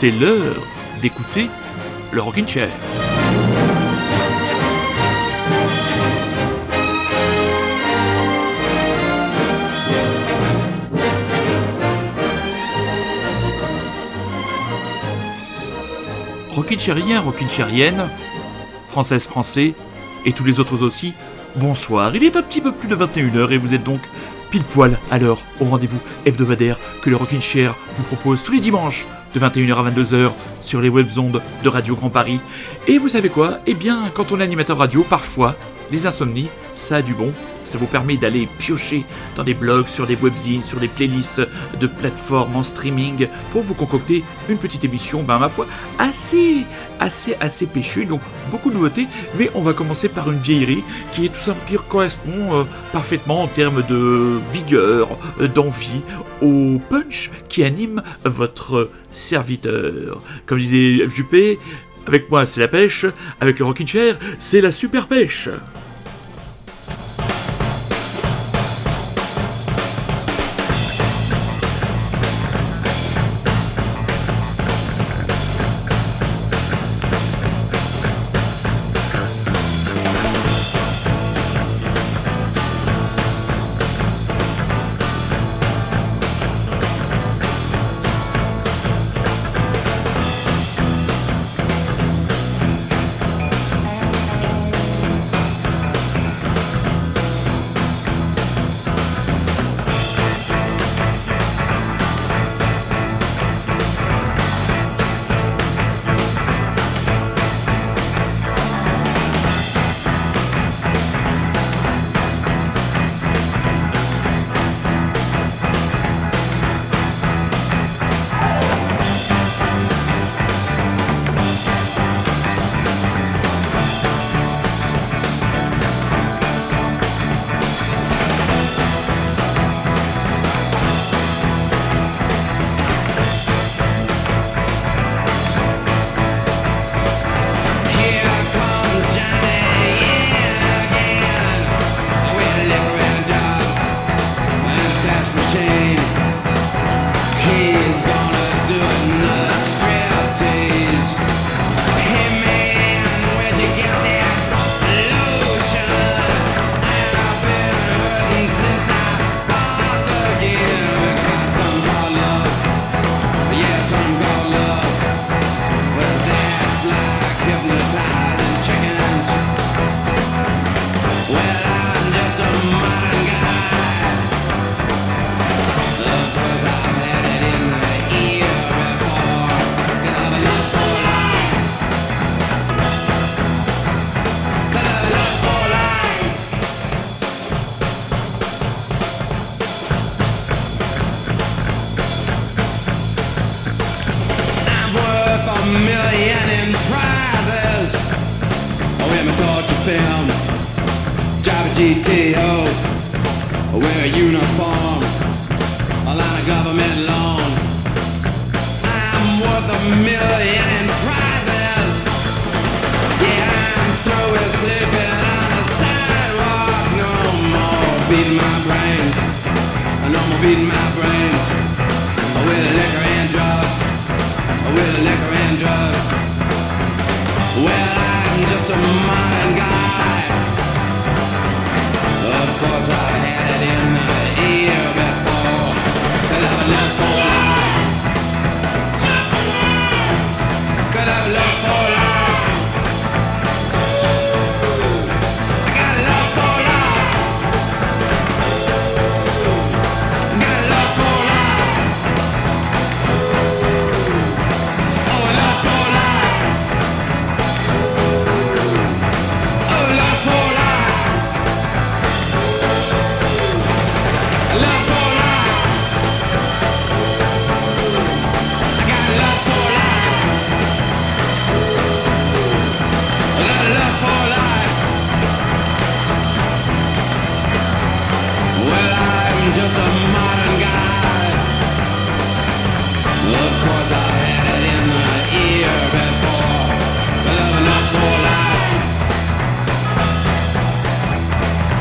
c'est l'heure d'écouter le Rockin' Chair. Rockin' Chairien, Rockin' Chairienne, Française, Français, et tous les autres aussi, bonsoir. Il est un petit peu plus de 21h et vous êtes donc pile poil à l'heure au rendez-vous hebdomadaire que le Rockin' Chair vous propose tous les dimanches de 21h à 22h sur les webzondes de Radio Grand Paris. Et vous savez quoi? Eh bien, quand on est animateur radio, parfois, les insomnies, ça a du bon. Ça vous permet d'aller piocher dans des blogs, sur des webzines, sur des playlists de plateformes en streaming pour vous concocter une petite émission, ben ma foi, assez, assez, assez péchue. Donc beaucoup de nouveautés, mais on va commencer par une vieillerie qui est tout simplement correspond euh, parfaitement en termes de vigueur, euh, d'envie au punch qui anime votre serviteur. Comme disait Juppé, avec moi c'est la pêche, avec le rocking chair c'est la super pêche.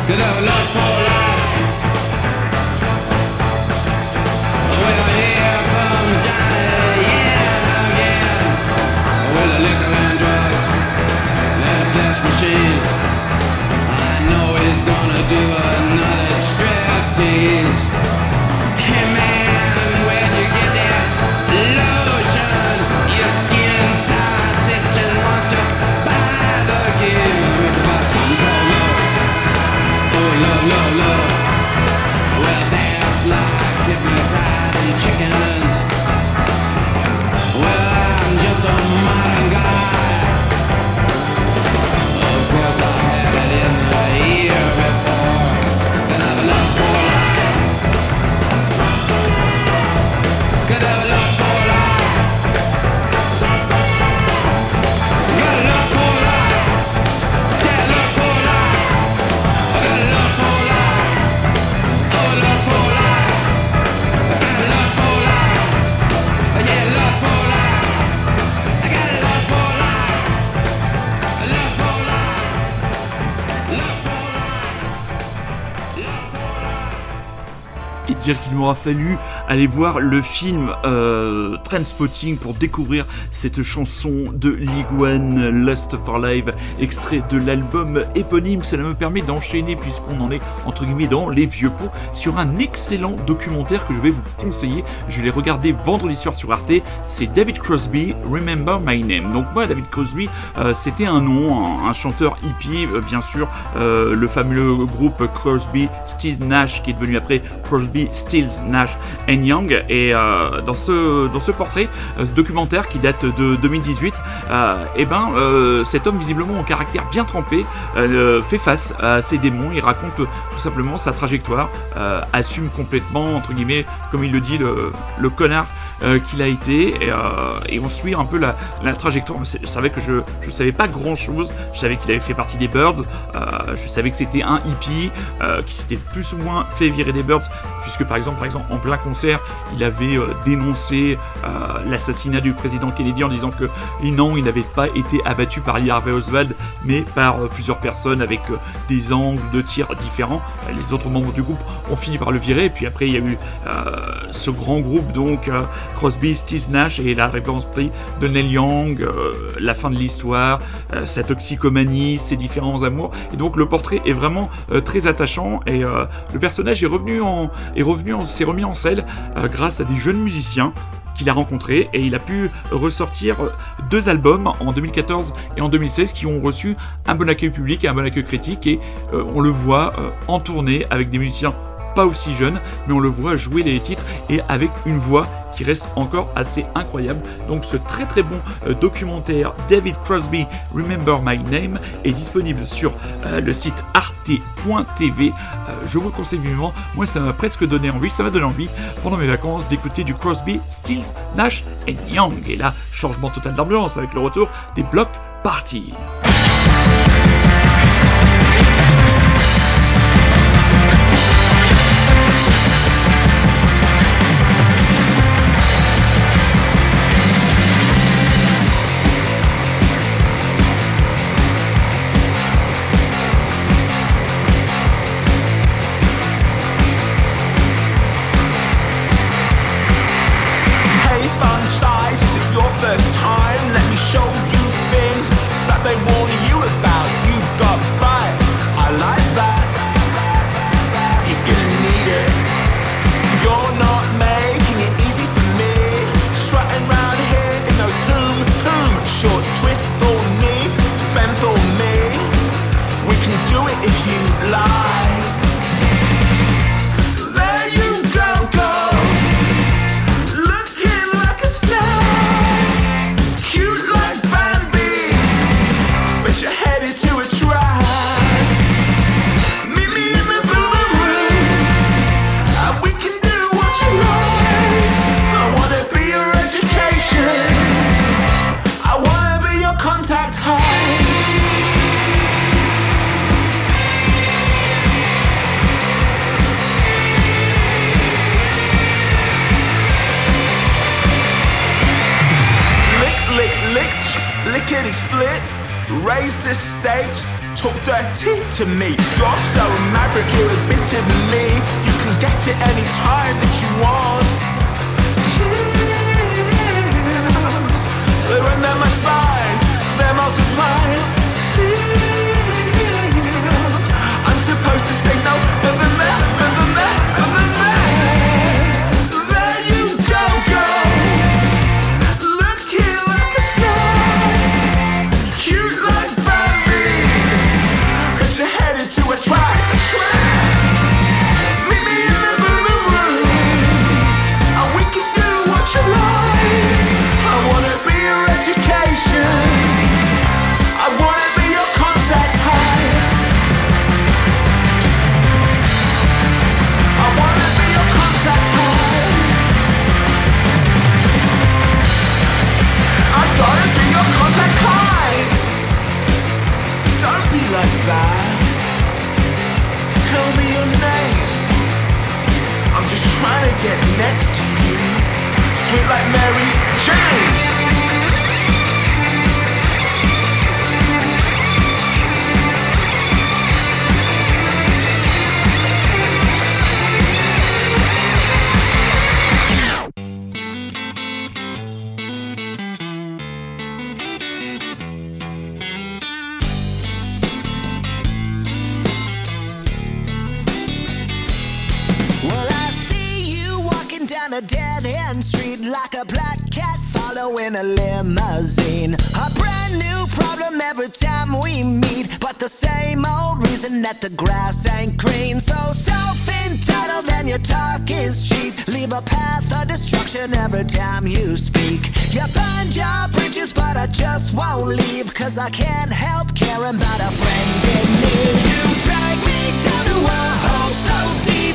They never lost for life. Comes Johnny, again. With liquor and drugs and machine. I know he's gonna do another striptease. M'aura fallu aller voir le film euh, Trendspotting pour découvrir cette chanson de League Lust for Life, extrait de l'album éponyme. Cela me permet d'enchaîner, puisqu'on en est entre guillemets dans les vieux pots, sur un excellent documentaire que je vais vous conseiller. Je l'ai regardé vendredi soir sur Arte. C'est David Crosby, Remember My Name. Donc moi, David Crosby, euh, c'était un nom, un, chanteur hippie, euh, bien sûr, euh, le fameux groupe Crosby, Stills Nash, qui est devenu après Crosby, Stills Nash Young. Et dans ce dans ce portrait documentaire qui date de 2018, et ben cet homme visiblement au caractère bien trempé fait face à ses démons. Il raconte tout simplement sa trajectoire, assume complètement entre guillemets, comme il le dit, le connard euh, qu'il a été euh, et, on suit un peu la, trajectoire. Je savais que je ne savais pas grand chose. Je savais qu'il avait fait partie des Birds. Euh, je savais que c'était un hippie qui s'était plus ou moins fait virer des Birds puisque par exemple, par exemple en plein concert, il avait dénoncé l'assassinat du président Kennedy en disant que non, il n'avait pas été abattu par Lee Harvey Oswald, mais par plusieurs personnes avec des angles de tir différents. Les autres membres du groupe ont fini par le virer. Et puis après, il y a eu ce grand groupe donc Crosby, Steve Nash et la réponse pris de Neil Young, euh, la fin de l'histoire, euh, sa toxicomanie, ses différents amours. Et donc le portrait est vraiment euh, très attachant et le personnage est revenu en, est revenu s'est remis en selle grâce à des jeunes musiciens qu'il a rencontrés et il a pu ressortir deux albums en 2014 et en 2016 qui ont reçu un bon accueil public et un bon accueil critique et on le voit en tournée avec des musiciens pas aussi jeunes mais on le voit jouer les titres et avec une voix qui reste encore assez incroyable. Donc ce très très bon euh, documentaire David Crosby Remember My Name est disponible sur euh, le site arte.tv. Euh, je vous le conseille vivement. Moi ça m'a presque donné envie, ça m'a donné envie pendant mes vacances d'écouter du Crosby, Stills, Nash et Young. Et là, changement total d'ambiance avec le retour des blocs parties. To me. You're so maverick, you're a bit of me. You can get it any time that you want. Following a limousine. A brand new problem every time we meet, but the same old reason that the grass ain't green. So self entitled and your talk is cheap. Leave a path of destruction every time you speak. You burned your bridges, but I just won't leave, cause I can't help caring about a friend in need. You drag me down to a hole so deep,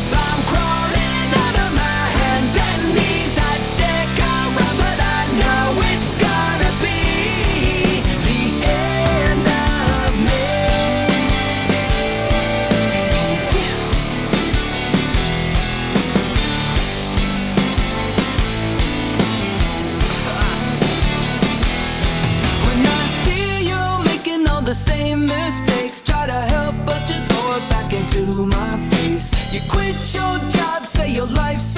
your job, say your life's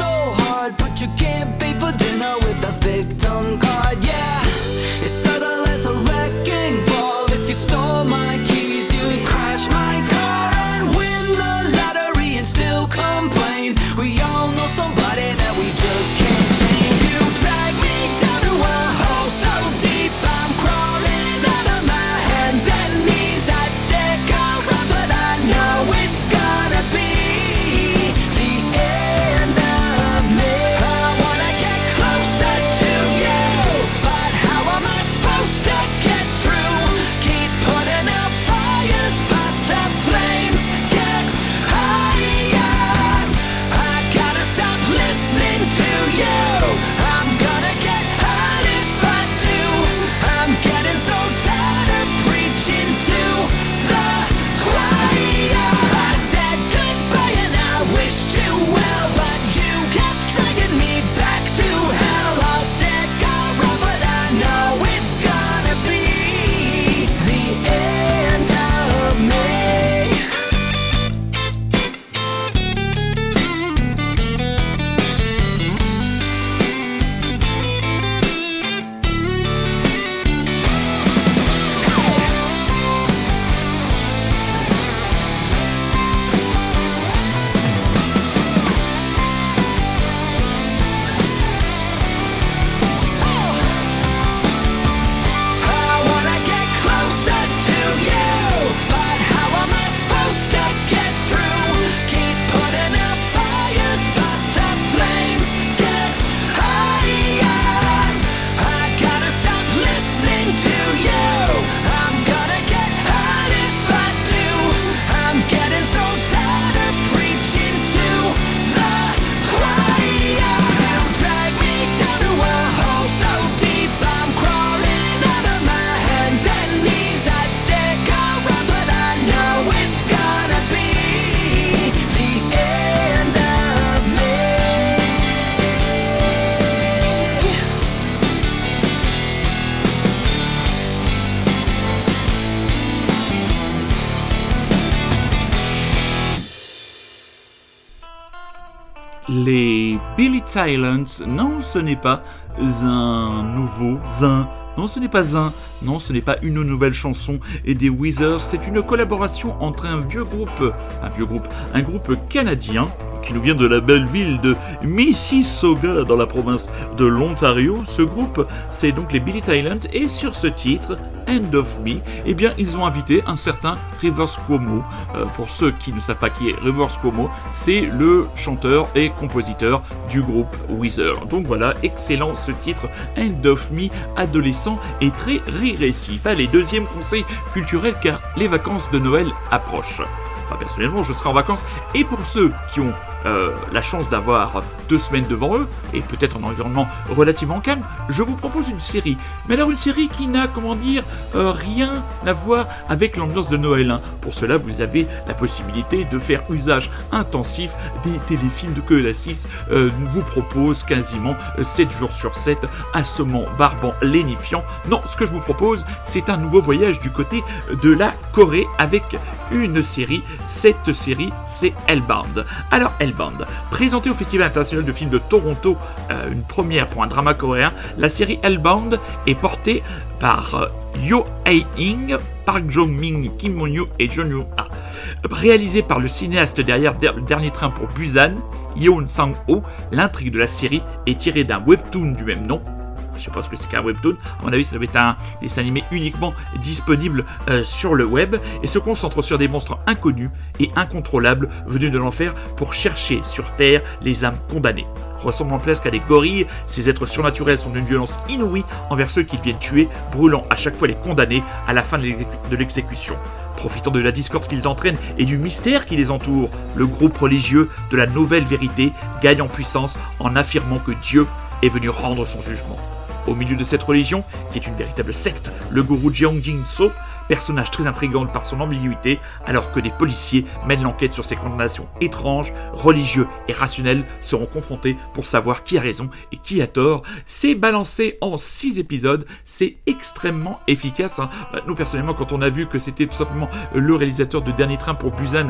Silent, non, ce n'est pas un nouveau zin. Non, ce n'est pas un. Non, ce n'est pas une nouvelle chanson et des Weezers. C'est une collaboration entre un vieux groupe, un vieux groupe, un groupe canadien qui nous vient de la belle ville de Mississauga dans la province de l'Ontario. Ce groupe, c'est donc les Billy Talent et sur ce titre, End of Me, eh bien, ils ont invité un certain Rivers Cuomo. Euh, pour ceux qui ne savent pas qui est Rivers Cuomo, c'est le chanteur et compositeur du groupe Weezer. Donc voilà, excellent ce titre, End of Me, adolescent et très régressif. Allez, deuxième conseil culturel car les vacances de Noël approchent. Personnellement, je serai en vacances. Et pour ceux qui ont euh, la chance d'avoir deux semaines devant eux, et peut-être un environnement relativement calme, je vous propose une série. Mais alors une série qui n'a, comment dire, euh, rien à voir avec l'ambiance de Noël. hein. Pour cela, vous avez la possibilité de faire usage intensif des téléfilms que la 6 euh, vous propose quasiment 7 jours sur 7, assommant, barbant, lénifiant. Non, ce que je vous propose, c'est un nouveau voyage du côté de la Corée avec une série. Cette série, c'est Hellbound. Alors, Hellbound, présenté au Festival international de films de Toronto, euh, une première pour un drama coréen, la série Hellbound est portée par euh, Yo Hae-ing, Park Jong-min, Kim Mon-yu et John Yoo-ah. Réalisé par le cinéaste derrière Der- Le Dernier Train pour Busan, Yeon Sang-ho, l'intrigue de la série est tirée d'un webtoon du même nom. Je sais pas ce que c'est qu'un webtoon. À mon avis, ça doit être un dessin animé uniquement disponible euh, sur le web et se concentre sur des monstres inconnus et incontrôlables venus de l'enfer pour chercher sur Terre les âmes condamnées. Ressemblant presque à des gorilles, ces êtres surnaturels sont d'une violence inouïe envers ceux qu'ils viennent tuer, brûlant à chaque fois les condamnés à la fin de l'exécu- de l'exécution. Profitant de la discorde qu'ils entraînent et du mystère qui les entoure, le groupe religieux de la nouvelle vérité gagne en puissance en affirmant que Dieu est venu rendre son jugement. Au milieu de cette religion, qui est une véritable secte, le gourou Jeong Jin-so, personnage très intrigant par son ambiguïté, alors que des policiers mènent l'enquête sur ces condamnations étranges, religieux et rationnels seront confrontés pour savoir qui a raison et qui a tort. C'est balancé en 6 épisodes, c'est extrêmement efficace. hein. Bah, Nous personnellement, quand on a vu que c'était tout simplement le réalisateur de Dernier Train pour Busan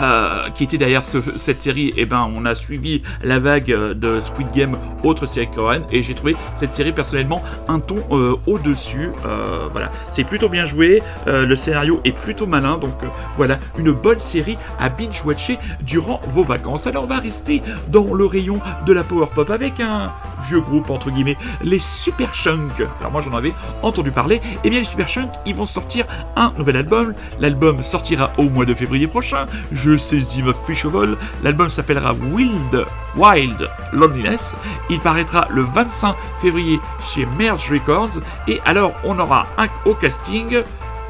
euh, qui était derrière ce- cette série, et ben on a suivi la vague euh, de Squid Game, autre série coréenne, et j'ai trouvé cette série personnellement un ton euh, au-dessus. Voilà, c'est plutôt bien joué, euh, le scénario est plutôt malin, donc euh, voilà, une bonne série à binge-watcher durant vos vacances. Alors on va rester dans le rayon de la power pop avec un vieux groupe entre guillemets, les Super Chunk. Alors moi j'en avais entendu parler. Et bien les Super Chunk, ils vont sortir un nouvel album. L'album sortira au mois de février prochain. Je saisis ma fiche au vol. L'album s'appellera Wild Wild Loneliness. Il paraîtra le 25 février chez Merge Records. Et alors on aura un au casting.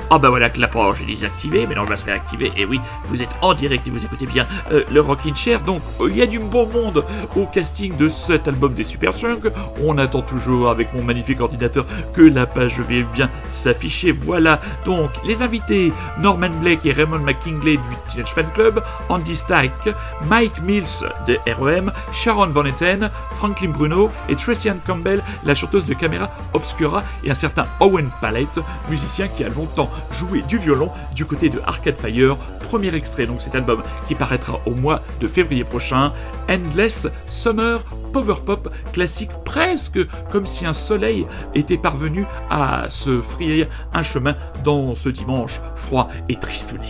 Ah bah voilà que la est désactivée, mais non, je la serai. Et oui, vous êtes en direct et vous écoutez bien euh, le Rockin' Chair. Donc euh, il y a du bon monde au casting de cet album des Super Chunk. On attend toujours avec mon magnifique ordinateur que la page vienne bien s'afficher. Voilà donc les invités Norman Blake et Raymond McKinley du Teenage Fan Club, Andy Stack, Mike Mills de REM, Sharon Van Etten, Franklin Bruno et Tracy Ann Campbell, la chanteuse de Camera Obscura, et un certain Owen Palette, musicien qui a longtemps joué du violon du côté de Arcade Fire. Premier extrait donc cet album qui paraîtra au mois de février prochain, Endless Summer Power Pop classique presque comme si un soleil était parvenu à se frayer un chemin dans ce dimanche froid et tristouné.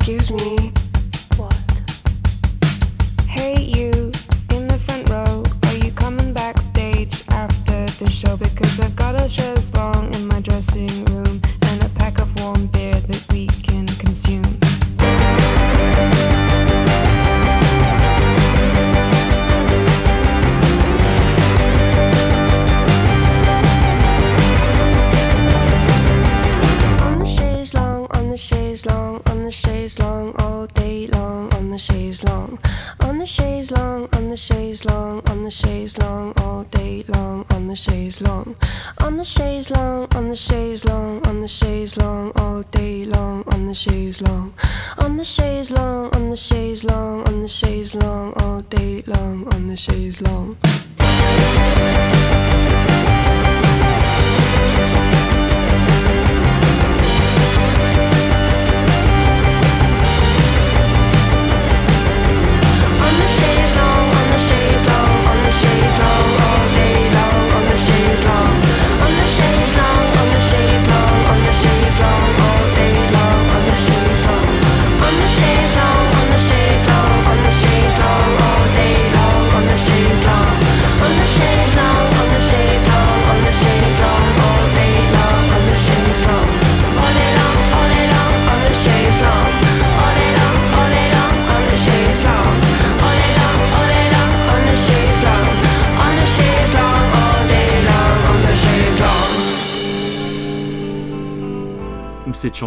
Excuse me. What? Hey, you in the front row. Are you coming backstage after the show? Because I've got a dress long in my dressing room.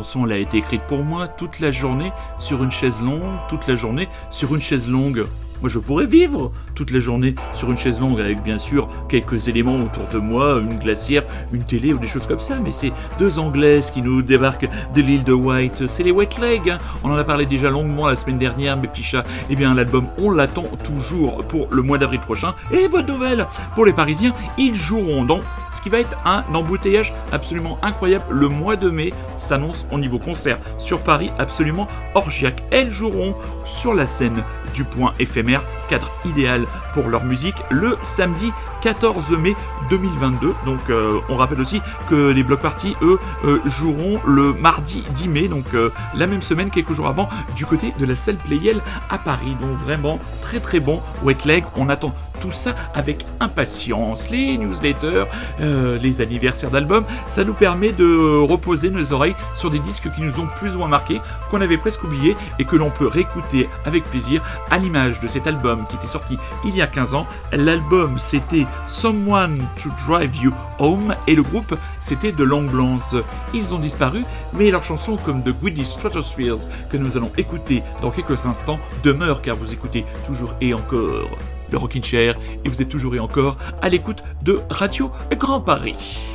Chanson elle a été écrite pour moi toute la journée sur une chaise longue, toute la journée sur une chaise longue. Moi, je pourrais vivre toute la journée sur une chaise longue avec bien sûr quelques éléments autour de moi, une glacière, une télé ou des choses comme ça. Mais c'est deux Anglaises qui nous débarquent de l'île de White. C'est les Wet Legs. hein. On en a parlé déjà longuement la semaine dernière, mes petits chats. Eh bien, l'album, on l'attend toujours pour le mois d'avril prochain. Et bonne nouvelle pour les Parisiens, ils joueront dans ce qui va être un embouteillage absolument incroyable. Le mois de mai s'annonce au niveau concert sur Paris absolument orgiaque. Elles joueront sur la scène du point éphémère, cadre idéal pour leur musique, le samedi 14 mai 2022. Donc euh, on rappelle aussi que les block parties, eux, euh, joueront le mardi 10 mai, donc euh, la même semaine, quelques jours avant, du côté de la salle Playel à Paris. Donc vraiment très très bon wet leg. On attend tout ça avec impatience. Les newsletters, les anniversaires d'albums, ça nous permet de reposer nos oreilles sur des disques qui nous ont plus ou moins marqués, qu'on avait presque oubliés et que l'on peut réécouter avec plaisir à l'image de cet album qui était sorti il y a 15 ans. L'album c'était Someone to Drive You Home et le groupe c'était The Long Blondes. Ils ont disparu, mais leurs chansons comme The Greedy Stratospheres que nous allons écouter dans quelques instants demeurent car vous écoutez toujours et encore le Rockin' Chair et vous êtes toujours et encore à l'écoute de Radio Grand Paris.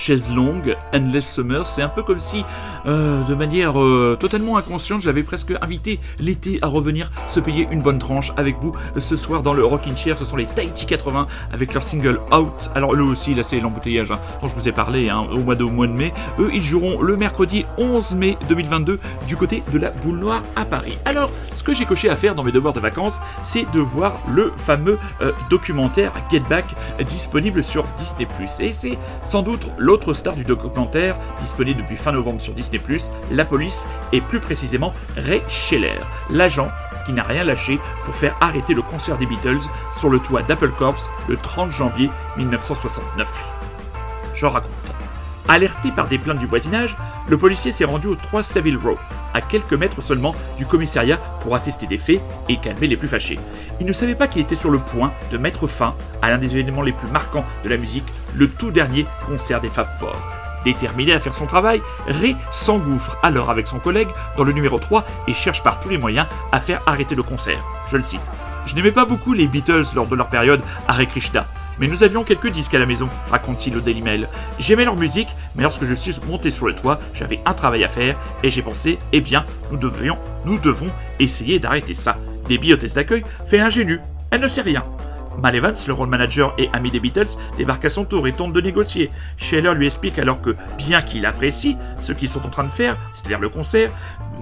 Chaise longue, Endless Summer, c'est un peu comme si, euh, de manière euh, totalement inconsciente, j'avais presque invité l'été à revenir se payer une bonne tranche avec vous ce soir dans le Rockin' Chair. Ce sont les Tahiti 80 avec leur single Out. Alors eux aussi, là c'est l'embouteillage hein, dont je vous ai parlé hein, au mois de, au mois de mai. Eux, ils joueront le mercredi 11 mai 2022 du côté de la Boule Noire à Paris. Alors, ce que j'ai coché à faire dans mes devoirs de vacances, c'est de voir le fameux euh, documentaire Get Back disponible sur Disney+. Et c'est sans doute l'autre star du documentaire, disponible depuis fin novembre sur Disney+, la police, et plus précisément Ray Scheller, l'agent qui n'a rien lâché pour faire arrêter le concert des Beatles sur le toit d'Apple Corps le 30 janvier 1969. Je raconte. Alerté par des plaintes du voisinage, le policier s'est rendu au 3 Savile Row, à quelques mètres seulement du commissariat pour attester des faits et calmer les plus fâchés. Il ne savait pas qu'il était sur le point de mettre fin à l'un des événements les plus marquants de la musique, le tout dernier concert des Fab Four. Déterminé à faire son travail, Ray s'engouffre alors avec son collègue dans le numéro 3 et cherche par tous les moyens à faire arrêter le concert. Je le cite. Je n'aimais pas beaucoup les Beatles lors de leur période Hare Krishna, mais nous avions quelques disques à la maison, raconte-t-il au Daily Mail. J'aimais leur musique, mais lorsque je suis monté sur le toit, j'avais un travail à faire et j'ai pensé, eh bien, nous devions, nous devons essayer d'arrêter ça. Debbie, hôtesse d'accueil, fait ingénue. Elle ne sait rien. Mal Evans, le rôle manager et ami des Beatles, débarque à son tour et tente de négocier. Scheller lui explique alors que, bien qu'il apprécie ce qu'ils sont en train de faire, c'est-à-dire le concert,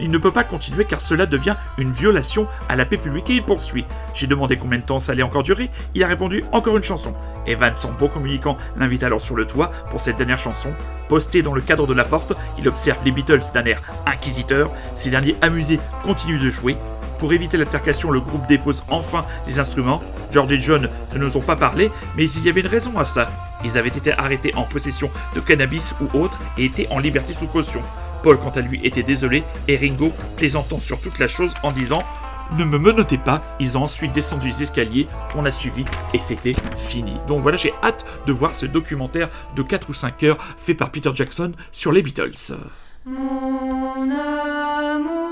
il ne peut pas continuer car cela devient une violation à la paix publique et il poursuit. J'ai demandé combien de temps ça allait encore durer, il a répondu encore une chanson. Evans, en bon communicant, l'invite alors sur le toit pour cette dernière chanson. Posté dans le cadre de la porte, il observe les Beatles d'un air inquisiteur. Ces derniers, amusés, continuent de jouer. Pour éviter l'altercation, le groupe dépose enfin les instruments. George et John ne nous ont pas parlé, mais il y avait une raison à ça. Ils avaient été arrêtés en possession de cannabis ou autre et étaient en liberté sous caution. Paul, quant à lui, était désolé et Ringo plaisantant sur toute la chose en disant ne me menotez pas, ils ont ensuite descendu les escaliers, on a suivi et c'était fini. Donc voilà, j'ai hâte de voir ce documentaire de 4 ou 5 heures fait par Peter Jackson sur les Beatles. Mon amour,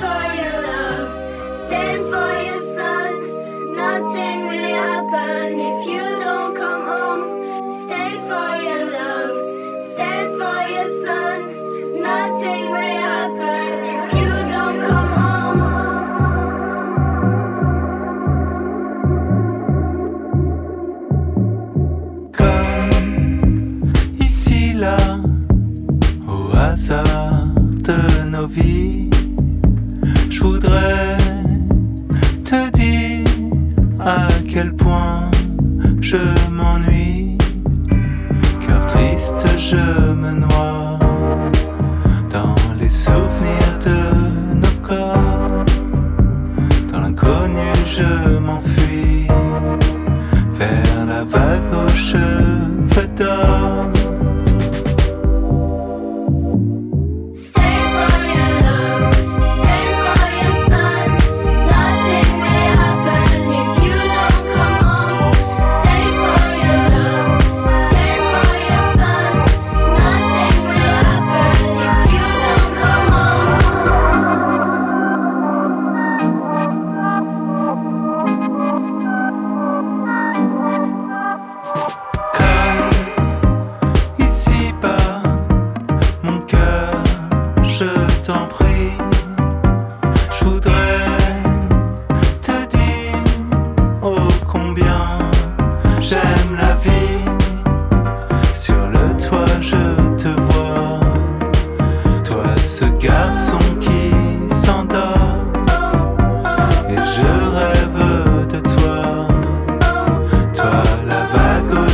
for your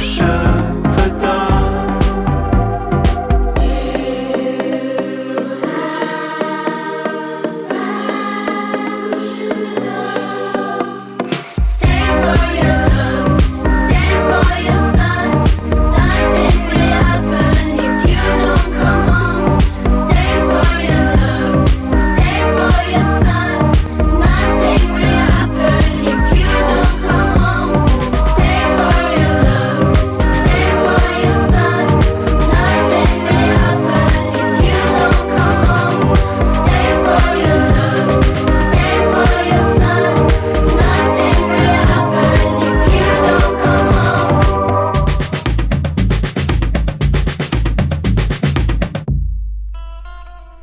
vague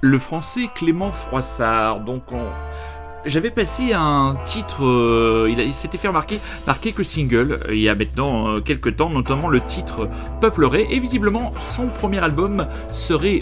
le français Clément Froissart. Donc on- j'avais passé un titre, euh, il, s'était fait remarquer par quelques singles euh, il y a maintenant euh, quelques temps, notamment le titre Peupleray, et visiblement son premier album serait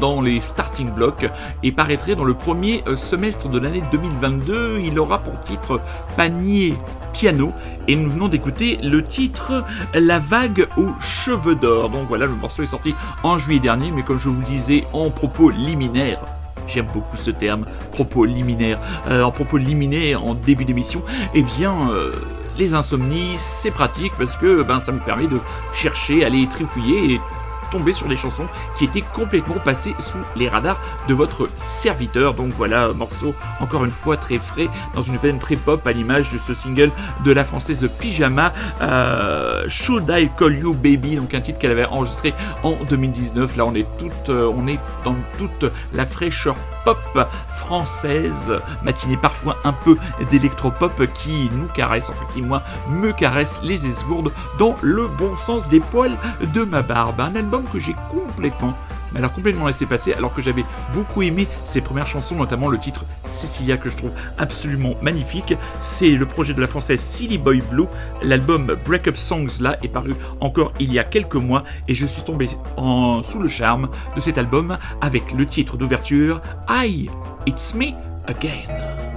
dans les starting blocks et paraîtrait dans le premier semestre de l'année 2022. Il aura pour titre Panier Piano, et nous venons d'écouter le titre La vague aux cheveux d'or. Donc voilà, le morceau est sorti en juillet dernier, mais comme je vous le disais en propos liminaire, j'aime beaucoup ce terme, propos liminaire, euh, en propos liminaire en début d'émission, eh bien, euh, les insomnies, c'est pratique parce que ben, ça me permet de chercher, aller trifouiller et tomber sur des chansons qui étaient complètement passées sous les radars de votre serviteur. Donc voilà, morceau encore une fois très frais, dans une veine très pop à l'image de ce single de la française Pyjama, euh, Should I Call You Baby, donc un titre qu'elle avait enregistré en 2019. Là, on est toute, euh, on est dans toute la fraîcheur pop française, matinée parfois un peu d'électropop qui nous caresse, enfin qui moi me caresse les esgourdes dans le bon sens des poils de ma barbe. Un album que j'ai complètement alors complètement laissé passer, alors que j'avais beaucoup aimé ses premières chansons, notamment le titre Cecilia que je trouve absolument magnifique. C'est le projet de la française Silly Boy Blue. L'album Break Up Songs là est paru encore il y a quelques mois et je suis tombé sous le charme de cet album avec le titre d'ouverture I, It's Me Again.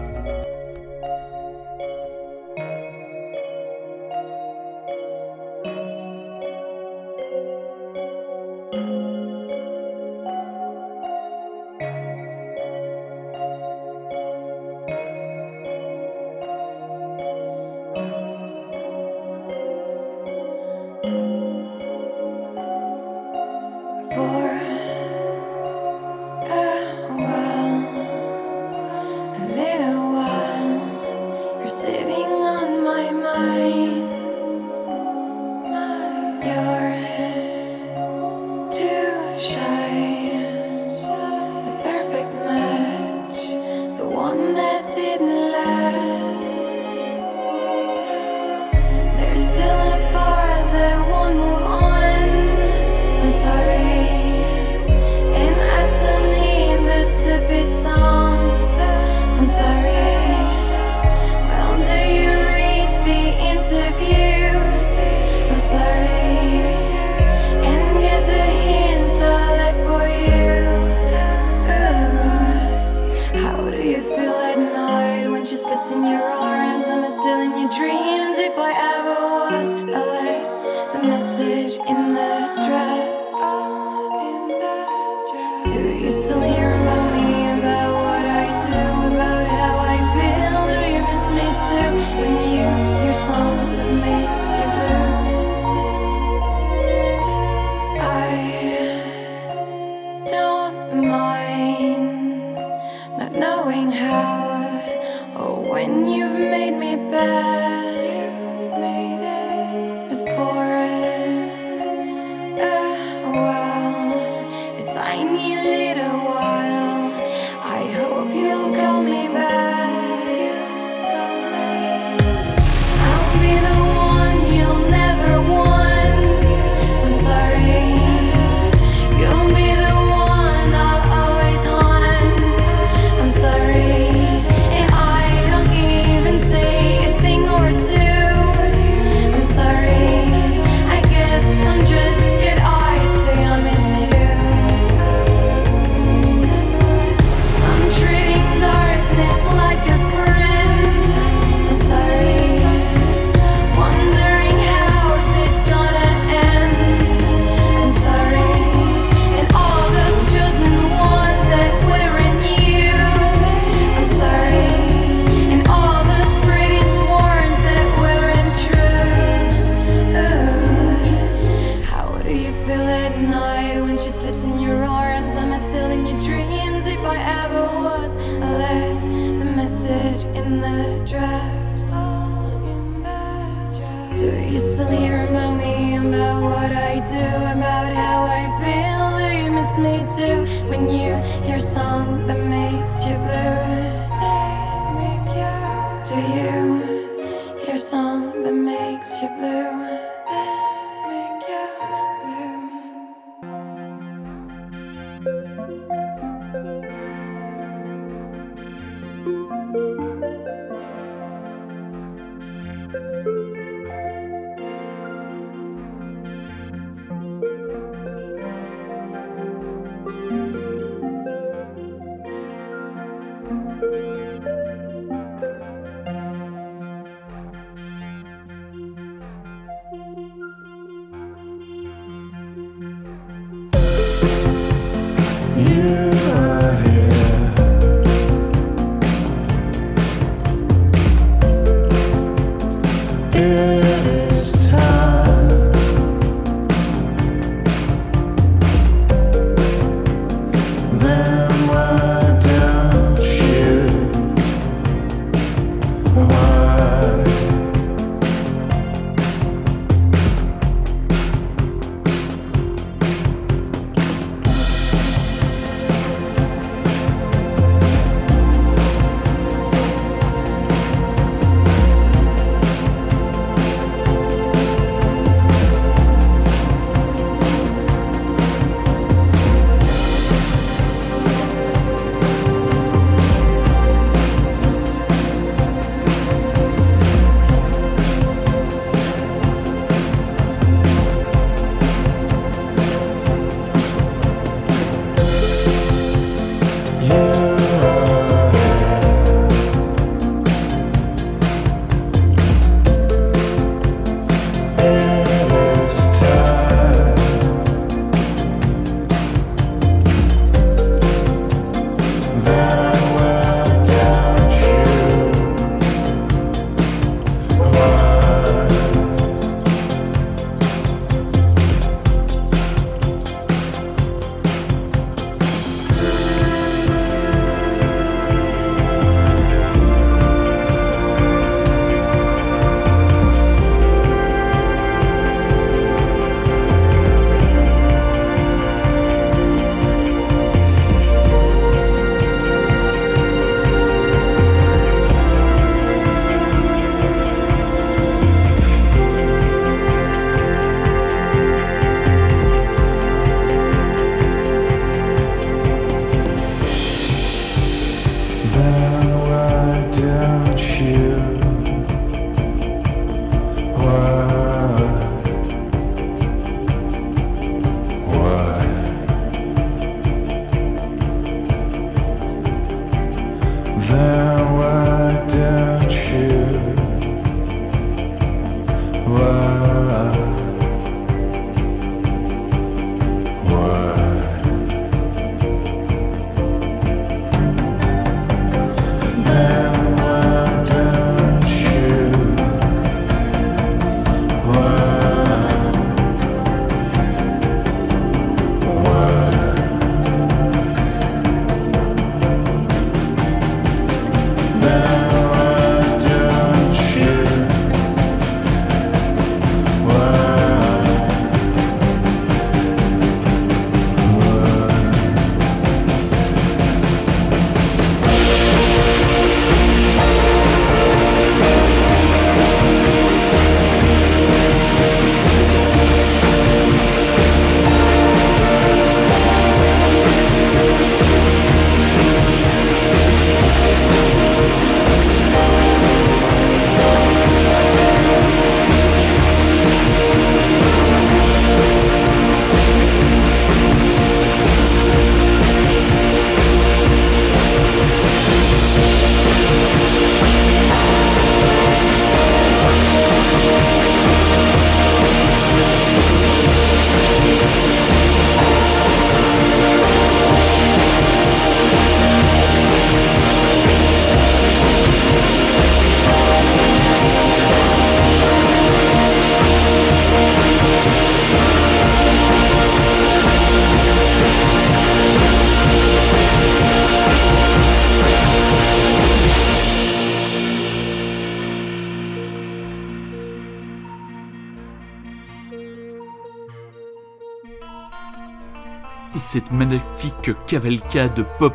Magnifique cavalcade pop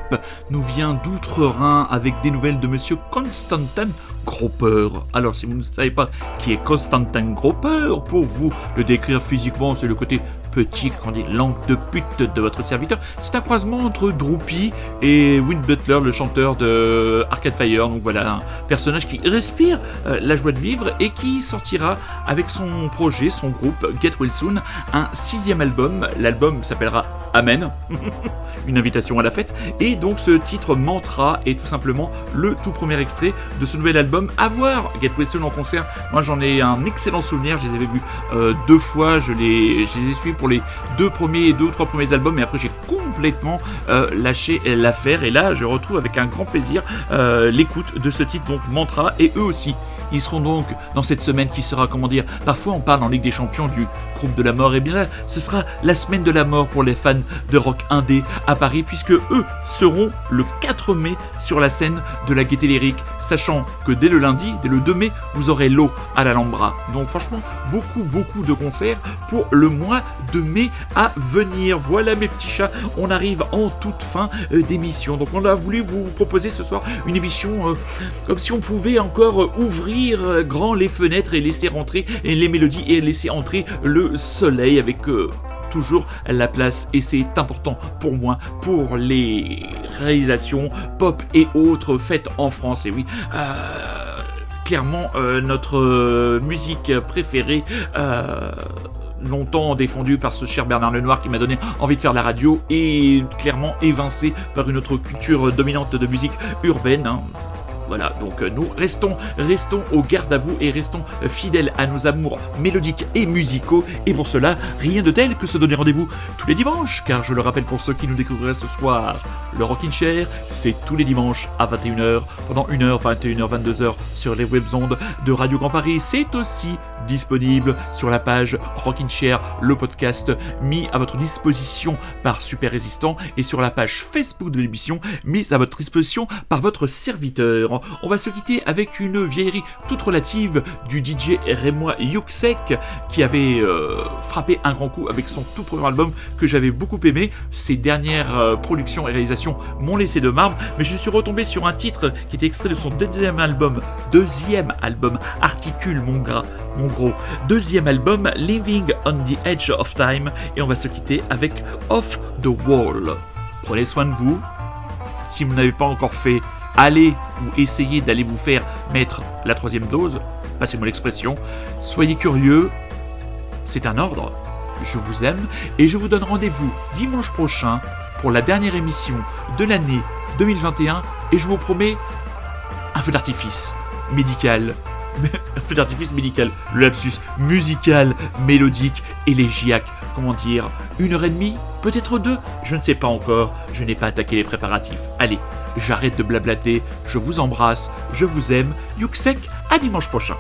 nous vient d'outre-Rhin avec des nouvelles de monsieur Constantin Gropper. Alors, si vous ne savez pas qui est Constantin Gropper, pour vous le décrire physiquement, c'est le côté petit, qu'on dit langue de pute de votre serviteur. C'est un croisement entre Droopy et Win Butler, le chanteur de Arcade Fire. Donc voilà, un personnage qui respire euh, la joie de vivre et qui sortira avec son projet, son groupe Get Well Soon, un sixième album. L'album s'appellera Amen. Une invitation à la fête. Et donc ce titre Mantra est tout simplement le tout premier extrait de ce nouvel album. À voir Well Soon en concert. Moi j'en ai un excellent souvenir. Je les avais vus euh, deux fois. Je les, je les ai suivis pour les deux premiers, deux ou trois premiers albums. Et après j'ai complètement euh, lâché l'affaire. Et là je retrouve avec un grand plaisir euh, l'écoute de ce titre donc Mantra. Et eux aussi. Ils seront donc dans cette semaine qui sera, comment dire, parfois on parle en Ligue des Champions du groupe de la mort, et bien là, ce sera la semaine de la mort pour les fans de rock indé à Paris, puisque eux seront le 4 mai sur la scène de la Gaieté Lyrique, sachant que dès le lundi, dès le 2 mai, vous aurez l'eau à l'Alhambra. Donc franchement, beaucoup, beaucoup de concerts pour le mois de mai à venir. Voilà mes petits chats, on arrive en toute fin euh, d'émission. Donc on a voulu vous proposer ce soir une émission euh, comme si on pouvait encore euh, ouvrir grand les fenêtres et laisser rentrer les mélodies et laisser entrer le soleil avec euh, toujours la place et c'est important pour moi pour les réalisations pop et autres faites en France et oui euh, clairement euh, notre musique préférée longtemps défendue par ce cher Bernard Lenoir qui m'a donné envie de faire la radio et clairement évincé par une autre culture dominante de musique urbaine hein. Voilà, donc euh, nous restons, restons au garde à vous et restons euh, fidèles à nos amours mélodiques et musicaux. Et pour cela, rien de tel que se donner rendez-vous tous les dimanches, car je le rappelle pour ceux qui nous découvriraient ce soir, le Rockin' Chair, c'est tous les dimanches à 21h, pendant 1h, 21h, 22h sur les webzondes de Radio Grand Paris. C'est aussi disponible sur la page Rockin' Chair, le podcast mis à votre disposition par Super Résistant et sur la page Facebook de l'émission mise à votre disposition par votre serviteur. On va se quitter avec une vieillerie toute relative du DJ Rémois Yuxek qui avait euh, frappé un grand coup avec son tout premier album que j'avais beaucoup aimé. Ses dernières euh, productions et réalisations m'ont laissé de marbre, mais je suis retombé sur un titre qui était extrait de son deuxième album, deuxième album, Articule mon gras, mon gros, deuxième album, Living on the Edge of Time, et on va se quitter avec Off the Wall. Prenez soin de vous. Si vous n'avez pas encore fait, allez ou essayez d'aller vous faire mettre la troisième dose, passez-moi l'expression. Soyez curieux, c'est un ordre. Je vous aime et je vous donne rendez-vous dimanche prochain pour la dernière émission de l'année 2021 et je vous promets un feu d'artifice médical. feu d'artifice médical, le lapsus musical, mélodique, élégiaque, comment dire, une heure et demie, peut-être deux, je ne sais pas encore, je n'ai pas attaqué les préparatifs. Allez, j'arrête de blablater, je vous embrasse, je vous aime, Yuxek, à dimanche prochain.